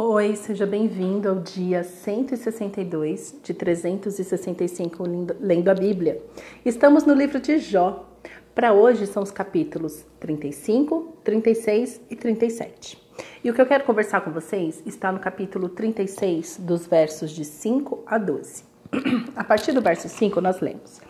Oi, seja bem-vindo ao dia 162 de 365 lendo a Bíblia. Estamos no livro de Jó. Para hoje são os capítulos 35, 36 e 37. E o que eu quero conversar com vocês está no capítulo 36, dos versos de 5 a 12. A partir do verso 5 nós lemos: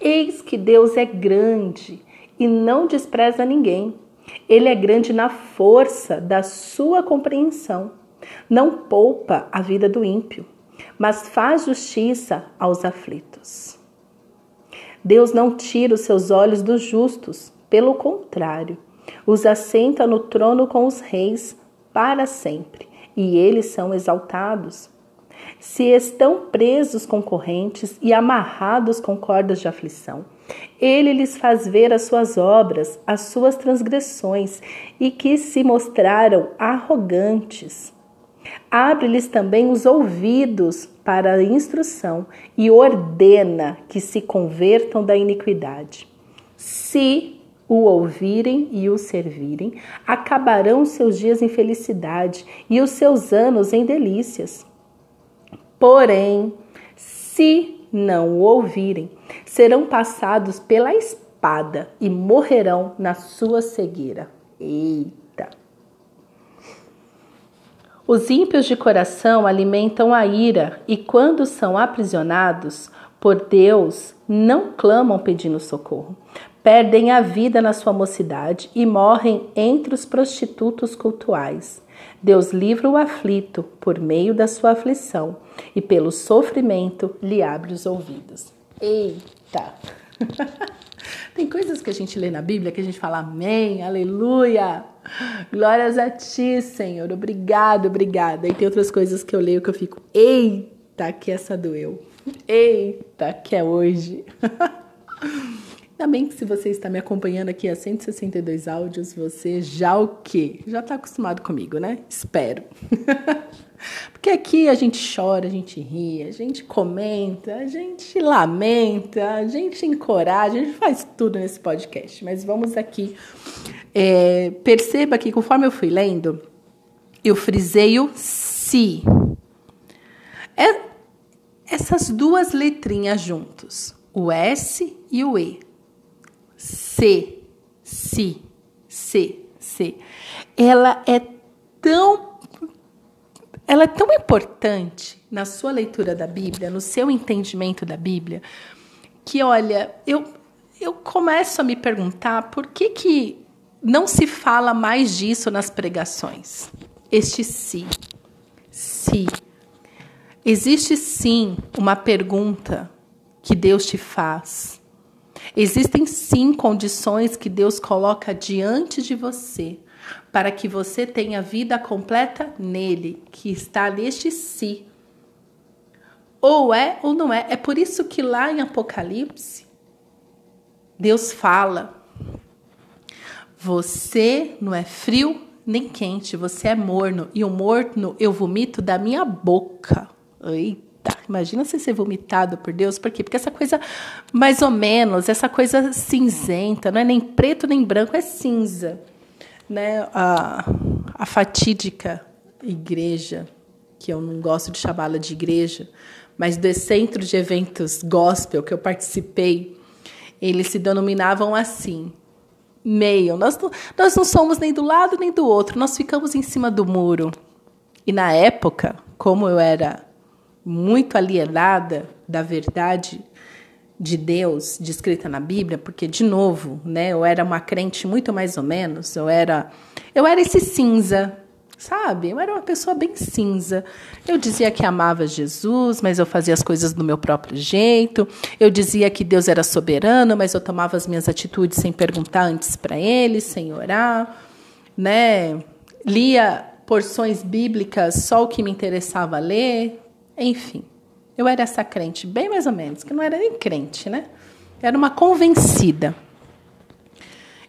Eis que Deus é grande e não despreza ninguém. Ele é grande na força da sua compreensão. Não poupa a vida do ímpio, mas faz justiça aos aflitos. Deus não tira os seus olhos dos justos, pelo contrário, os assenta no trono com os reis para sempre, e eles são exaltados. Se estão presos com correntes e amarrados com cordas de aflição, ele lhes faz ver as suas obras, as suas transgressões, e que se mostraram arrogantes. Abre-lhes também os ouvidos para a instrução e ordena que se convertam da iniquidade. Se o ouvirem e o servirem, acabarão seus dias em felicidade e os seus anos em delícias. Porém, se não o ouvirem, serão passados pela espada e morrerão na sua cegueira. Eita! Os ímpios de coração alimentam a ira e, quando são aprisionados por Deus, não clamam pedindo socorro. Perdem a vida na sua mocidade e morrem entre os prostitutos cultuais. Deus livra o aflito por meio da sua aflição e pelo sofrimento lhe abre os ouvidos. Eita! Tem coisas que a gente lê na Bíblia que a gente fala amém, aleluia, glórias a ti, Senhor, obrigado, obrigada. E tem outras coisas que eu leio que eu fico, eita, que essa doeu, eita, que é hoje. Ainda bem que se você está me acompanhando aqui a 162 áudios, você já o quê? Já está acostumado comigo, né? Espero. Porque aqui a gente chora, a gente ri, a gente comenta, a gente lamenta, a gente encoraja, a gente faz tudo nesse podcast. Mas vamos aqui. É, perceba que conforme eu fui lendo, eu frisei o si. É, essas duas letrinhas juntos, o S e o E se, si, se, se. Ela é tão ela é tão importante na sua leitura da Bíblia, no seu entendimento da Bíblia, que olha, eu eu começo a me perguntar por que que não se fala mais disso nas pregações. Este se. Se. Existe sim uma pergunta que Deus te faz Existem sim condições que Deus coloca diante de você para que você tenha vida completa nele, que está neste si. Ou é ou não é. É por isso que lá em Apocalipse, Deus fala: Você não é frio nem quente, você é morno, e o morno eu vomito da minha boca. Eita! Imagina você ser vomitado por Deus, por quê? Porque essa coisa, mais ou menos, essa coisa cinzenta, não é nem preto nem branco, é cinza. Né? A, a fatídica igreja, que eu não gosto de chamá-la de igreja, mas do centro de eventos gospel que eu participei, eles se denominavam assim, meio. Nós nós não somos nem do lado nem do outro, nós ficamos em cima do muro. E na época, como eu era muito alienada da verdade de Deus descrita na Bíblia, porque de novo, né, eu era uma crente muito mais ou menos, eu era eu era esse cinza, sabe? Eu era uma pessoa bem cinza. Eu dizia que amava Jesus, mas eu fazia as coisas do meu próprio jeito. Eu dizia que Deus era soberano, mas eu tomava as minhas atitudes sem perguntar antes para ele, sem orar, né? Lia porções bíblicas só o que me interessava ler, enfim, eu era essa crente, bem mais ou menos, que não era nem crente, né? Era uma convencida.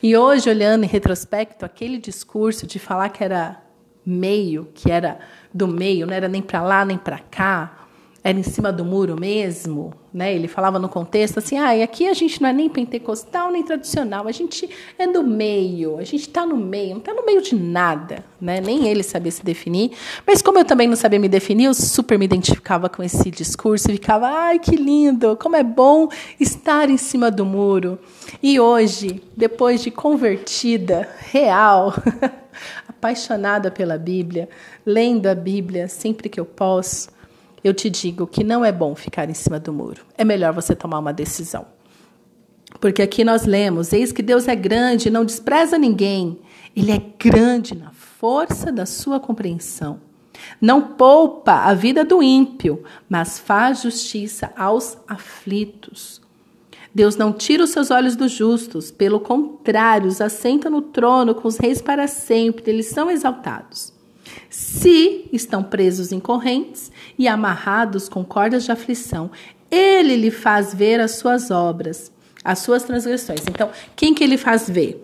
E hoje, olhando em retrospecto, aquele discurso de falar que era meio, que era do meio, não era nem para lá nem para cá, era em cima do muro mesmo, né? Ele falava no contexto assim: ah, aqui a gente não é nem pentecostal nem tradicional, a gente é do meio, a gente está no meio, não está no meio de nada, né? Nem ele sabia se definir. Mas como eu também não sabia me definir, eu super me identificava com esse discurso e ficava: ai, que lindo, como é bom estar em cima do muro. E hoje, depois de convertida real, apaixonada pela Bíblia, lendo a Bíblia sempre que eu posso, eu te digo que não é bom ficar em cima do muro. É melhor você tomar uma decisão. Porque aqui nós lemos: Eis que Deus é grande, não despreza ninguém. Ele é grande na força da sua compreensão. Não poupa a vida do ímpio, mas faz justiça aos aflitos. Deus não tira os seus olhos dos justos, pelo contrário, os assenta no trono com os reis para sempre, eles são exaltados. Se estão presos em correntes e amarrados com cordas de aflição, ele lhe faz ver as suas obras, as suas transgressões. Então, quem que ele faz ver?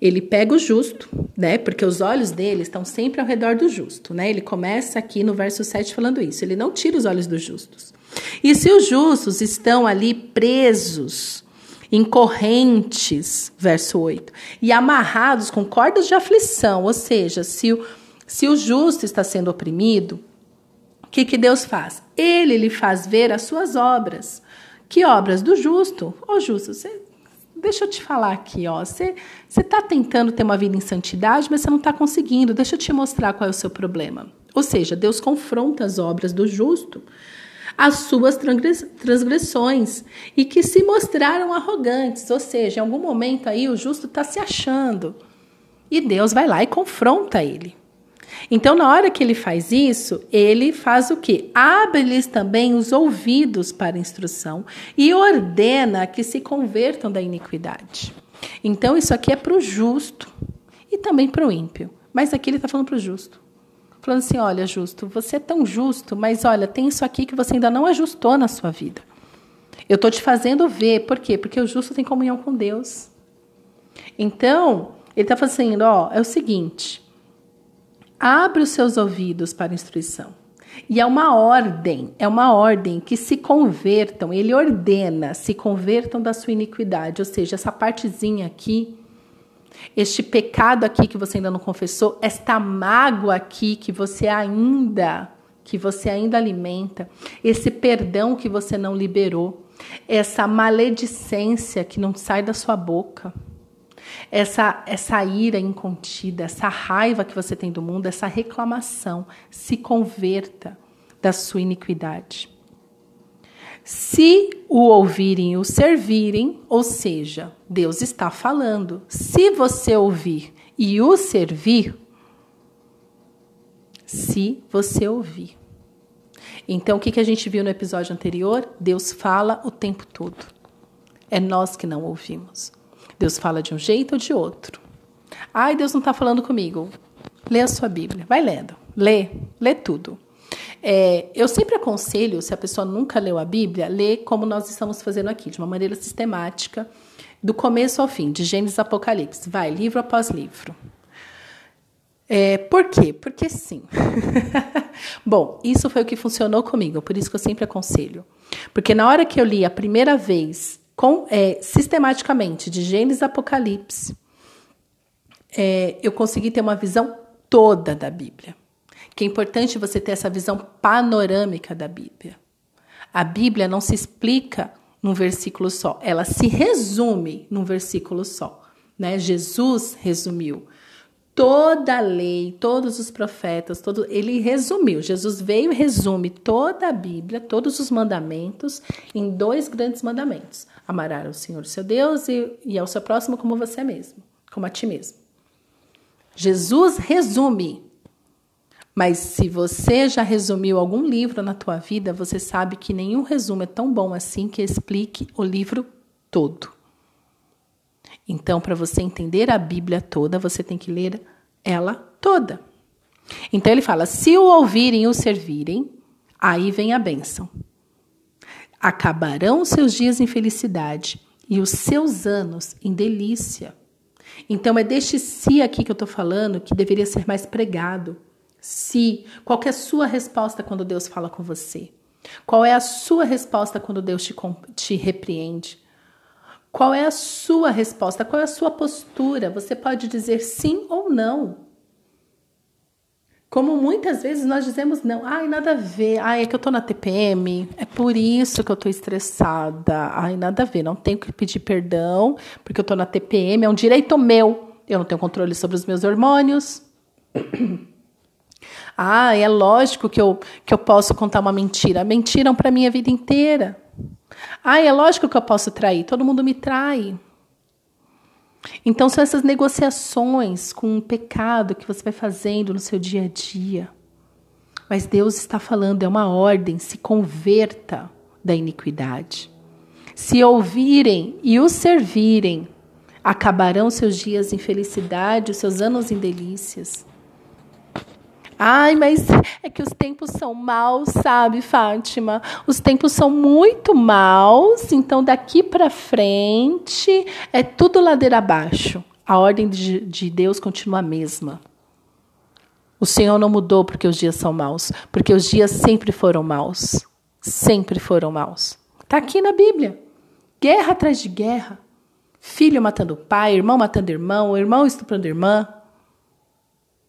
Ele pega o justo, né? Porque os olhos dele estão sempre ao redor do justo, né? Ele começa aqui no verso 7 falando isso. Ele não tira os olhos dos justos. E se os justos estão ali presos, em correntes, verso 8, e amarrados com cordas de aflição, ou seja, se o se o justo está sendo oprimido, o que, que Deus faz? Ele lhe faz ver as suas obras. Que obras? Do justo. Ô justo, você, deixa eu te falar aqui, ó. Você está tentando ter uma vida em santidade, mas você não está conseguindo. Deixa eu te mostrar qual é o seu problema. Ou seja, Deus confronta as obras do justo, as suas transgressões, e que se mostraram arrogantes. Ou seja, em algum momento aí o justo está se achando. E Deus vai lá e confronta ele. Então, na hora que ele faz isso, ele faz o quê? Abre-lhes também os ouvidos para instrução e ordena que se convertam da iniquidade. Então, isso aqui é para o justo e também para o ímpio. Mas aqui ele está falando para o justo. Falando assim: olha, justo, você é tão justo, mas olha, tem isso aqui que você ainda não ajustou na sua vida. Eu estou te fazendo ver. Por quê? Porque o justo tem comunhão com Deus. Então, ele está fazendo: ó, é o seguinte abre os seus ouvidos para instrução. E é uma ordem, é uma ordem que se convertam, ele ordena, se convertam da sua iniquidade, ou seja, essa partezinha aqui, este pecado aqui que você ainda não confessou, esta mágoa aqui que você ainda que você ainda alimenta, esse perdão que você não liberou, essa maledicência que não sai da sua boca essa, essa ira incontida, essa raiva que você tem do mundo, essa reclamação, se converta da sua iniquidade. Se o ouvirem e o servirem, ou seja, Deus está falando. Se você ouvir e o servir, se você ouvir. Então, o que, que a gente viu no episódio anterior? Deus fala o tempo todo. É nós que não ouvimos. Deus fala de um jeito ou de outro. Ai, Deus não está falando comigo. Lê a sua Bíblia. Vai lendo. Lê. Lê tudo. É, eu sempre aconselho, se a pessoa nunca leu a Bíblia, lê como nós estamos fazendo aqui, de uma maneira sistemática, do começo ao fim, de Gênesis Apocalipse. Vai, livro após livro. É, por quê? Porque sim. Bom, isso foi o que funcionou comigo, por isso que eu sempre aconselho. Porque na hora que eu li a primeira vez com, é, sistematicamente de Gênesis Apocalipse, é, eu consegui ter uma visão toda da Bíblia. Que é importante você ter essa visão panorâmica da Bíblia. A Bíblia não se explica num versículo só, ela se resume num versículo só. Né? Jesus resumiu toda a lei, todos os profetas, todo, ele resumiu. Jesus veio e resume toda a Bíblia, todos os mandamentos em dois grandes mandamentos: amar ao Senhor seu Deus e, e ao seu próximo como você mesmo, como a ti mesmo. Jesus resume. Mas se você já resumiu algum livro na tua vida, você sabe que nenhum resumo é tão bom assim que explique o livro todo. Então, para você entender a Bíblia toda, você tem que ler ela toda. Então ele fala: se o ouvirem e o servirem, aí vem a bênção. Acabarão seus dias em felicidade e os seus anos em delícia. Então é deste si aqui que eu estou falando que deveria ser mais pregado. Se, qual é a sua resposta quando Deus fala com você? Qual é a sua resposta quando Deus te, te repreende? Qual é a sua resposta? Qual é a sua postura? Você pode dizer sim ou não. Como muitas vezes nós dizemos não, ai, nada a ver, ai, é que eu tô na TPM, é por isso que eu tô estressada, ai, nada a ver, não tenho que pedir perdão, porque eu tô na TPM, é um direito meu, eu não tenho controle sobre os meus hormônios. ah, é lógico que eu, que eu posso contar uma mentira, mentiram para mim a vida inteira. Ah, é lógico que eu posso trair, todo mundo me trai. Então são essas negociações com o pecado que você vai fazendo no seu dia a dia. Mas Deus está falando, é uma ordem, se converta da iniquidade. Se ouvirem e o servirem, acabarão seus dias em felicidade, os seus anos em delícias. Ai, mas é que os tempos são maus, sabe, Fátima? Os tempos são muito maus, então daqui para frente é tudo ladeira abaixo. A ordem de, de Deus continua a mesma. O Senhor não mudou porque os dias são maus, porque os dias sempre foram maus. Sempre foram maus. Está aqui na Bíblia. Guerra atrás de guerra. Filho matando pai, irmão matando irmão, irmão estuprando irmã.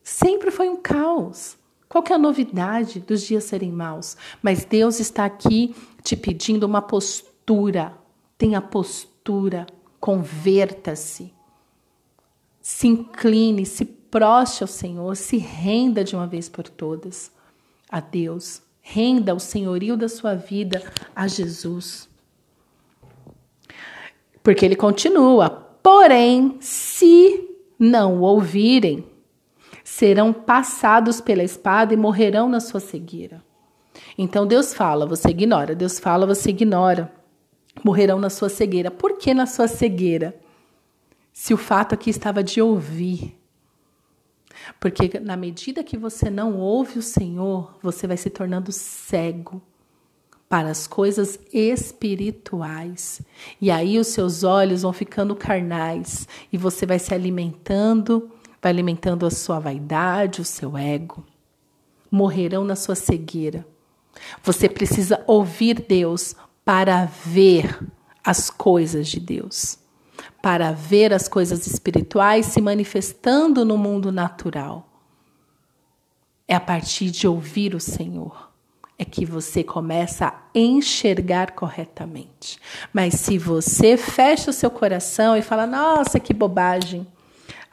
Sempre foi um caos. Qual que é a novidade dos dias serem maus? Mas Deus está aqui te pedindo uma postura. Tenha postura. Converta-se. Se incline, se proste ao Senhor, se renda de uma vez por todas a Deus. Renda o senhorio da sua vida a Jesus. Porque ele continua. Porém, se não ouvirem, serão passados pela espada e morrerão na sua cegueira. Então Deus fala, você ignora. Deus fala, você ignora. Morrerão na sua cegueira. Por que na sua cegueira? Se o fato aqui estava de ouvir. Porque na medida que você não ouve o Senhor, você vai se tornando cego para as coisas espirituais. E aí os seus olhos vão ficando carnais e você vai se alimentando vai alimentando a sua vaidade, o seu ego. Morrerão na sua cegueira. Você precisa ouvir Deus para ver as coisas de Deus, para ver as coisas espirituais se manifestando no mundo natural. É a partir de ouvir o Senhor é que você começa a enxergar corretamente. Mas se você fecha o seu coração e fala: "Nossa, que bobagem",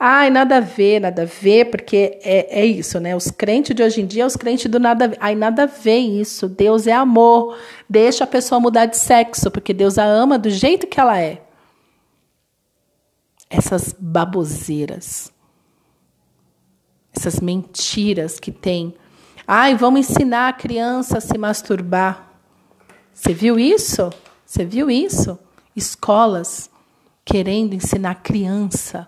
Ai, nada a ver, nada a ver, porque é, é isso, né? Os crentes de hoje em dia, os crentes do nada a ver. Ai, nada a ver isso. Deus é amor. Deixa a pessoa mudar de sexo, porque Deus a ama do jeito que ela é. Essas baboseiras. Essas mentiras que tem. Ai, vamos ensinar a criança a se masturbar. Você viu isso? Você viu isso? Escolas querendo ensinar criança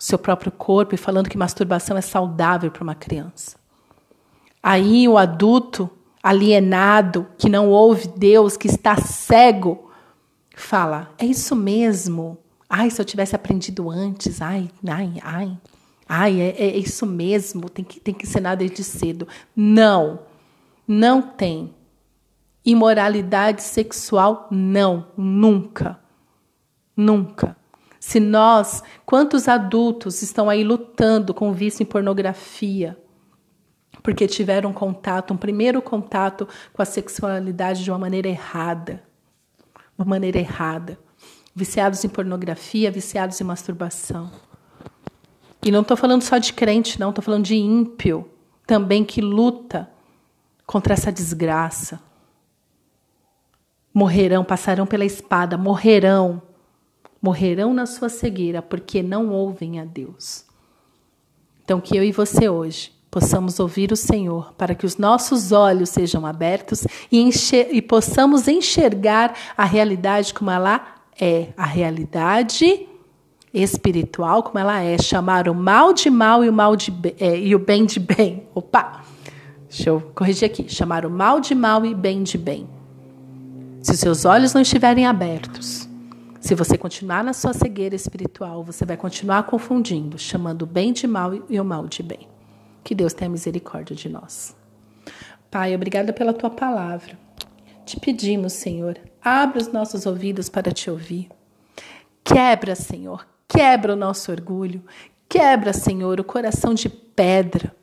seu próprio corpo e falando que masturbação é saudável para uma criança. Aí o adulto alienado, que não ouve Deus, que está cego, fala: é isso mesmo. Ai, se eu tivesse aprendido antes. Ai, ai, ai. Ai, é, é isso mesmo. Tem que, tem que ensinar desde cedo. Não, não tem. Imoralidade sexual, não, nunca. Nunca. Se nós, quantos adultos estão aí lutando com vício em pornografia? Porque tiveram contato, um primeiro contato com a sexualidade de uma maneira errada. Uma maneira errada. Viciados em pornografia, viciados em masturbação. E não estou falando só de crente, não, estou falando de ímpio também que luta contra essa desgraça. Morrerão, passarão pela espada, morrerão morrerão na sua cegueira porque não ouvem a Deus. Então, que eu e você hoje possamos ouvir o Senhor, para que os nossos olhos sejam abertos e, e possamos enxergar a realidade como ela é, a realidade espiritual como ela é, chamar o mal de mal e o mal de é, e o bem de bem. Opa, deixa eu corrigir aqui, chamar o mal de mal e bem de bem. Se os seus olhos não estiverem abertos, se você continuar na sua cegueira espiritual, você vai continuar confundindo, chamando o bem de mal e o mal de bem. Que Deus tenha misericórdia de nós. Pai, obrigada pela tua palavra. te pedimos, Senhor, abre os nossos ouvidos para te ouvir. Quebra, Senhor, quebra o nosso orgulho. Quebra, Senhor, o coração de pedra.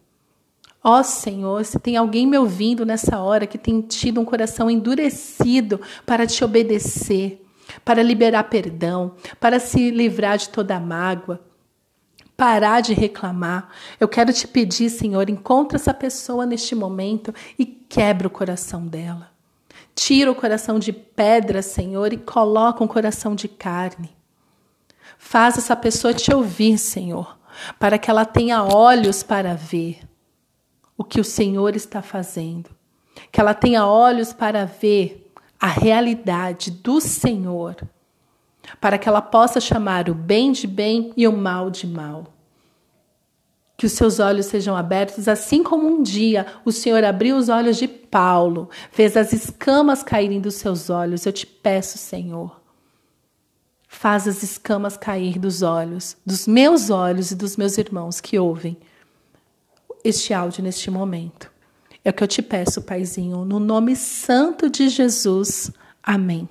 Ó oh, Senhor, se tem alguém me ouvindo nessa hora que tem tido um coração endurecido para te obedecer, para liberar perdão, para se livrar de toda mágoa, parar de reclamar. Eu quero te pedir, Senhor, encontra essa pessoa neste momento e quebra o coração dela. Tira o coração de pedra, Senhor, e coloca um coração de carne. Faz essa pessoa te ouvir, Senhor, para que ela tenha olhos para ver o que o Senhor está fazendo. Que ela tenha olhos para ver a realidade do Senhor para que ela possa chamar o bem de bem e o mal de mal. Que os seus olhos sejam abertos, assim como um dia o Senhor abriu os olhos de Paulo, fez as escamas caírem dos seus olhos. Eu te peço, Senhor, faz as escamas cair dos olhos, dos meus olhos e dos meus irmãos que ouvem este áudio neste momento. É o que eu te peço, Paizinho, no nome santo de Jesus. Amém.